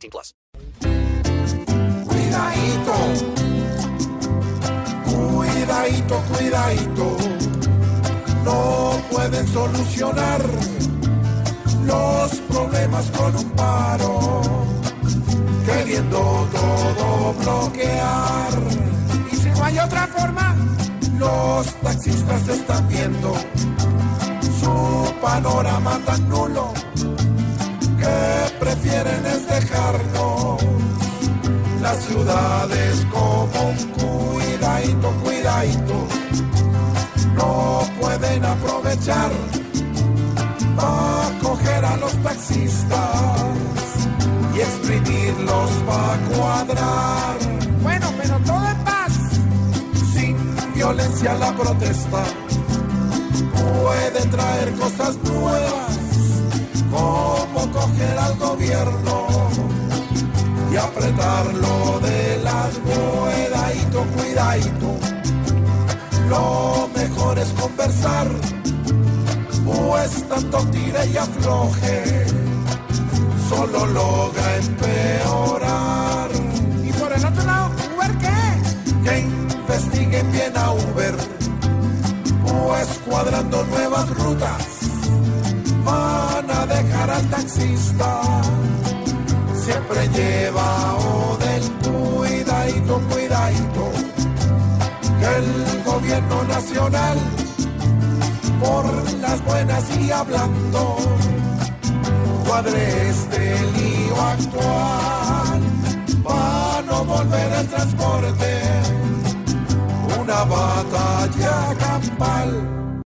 18 plus. Cuidadito, cuidadito, cuidadito. No pueden solucionar los problemas con un paro. Queriendo todo bloquear. Y si no hay otra forma, los taxistas están viendo su panorama tan nulo prefieren es dejarnos las ciudades como un cuidadito, cuidadito. No pueden aprovechar para coger a los taxistas y exprimirlos para cuadrar. Bueno, pero todo en paz, sin violencia la protesta puede traer cosas nuevas, coger al gobierno y apretarlo de las cuidadito, cuidadito. Lo mejor es conversar, pues tanto tire y afloje, solo logra empeorar. Y por el otro lado, ¿Uber qué? Que investiguen bien a Uber, pues cuadrando nuevas rutas, al taxista. Siempre lleva o del cuidadito, cuidadito, que el gobierno nacional, por las buenas y hablando, cuadre este lío actual, para no volver el transporte, una batalla campal